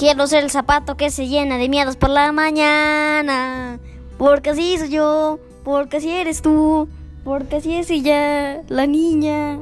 Quiero ser el zapato que se llena de miedos por la mañana. Porque así soy yo, porque así eres tú, porque así es ella, la niña.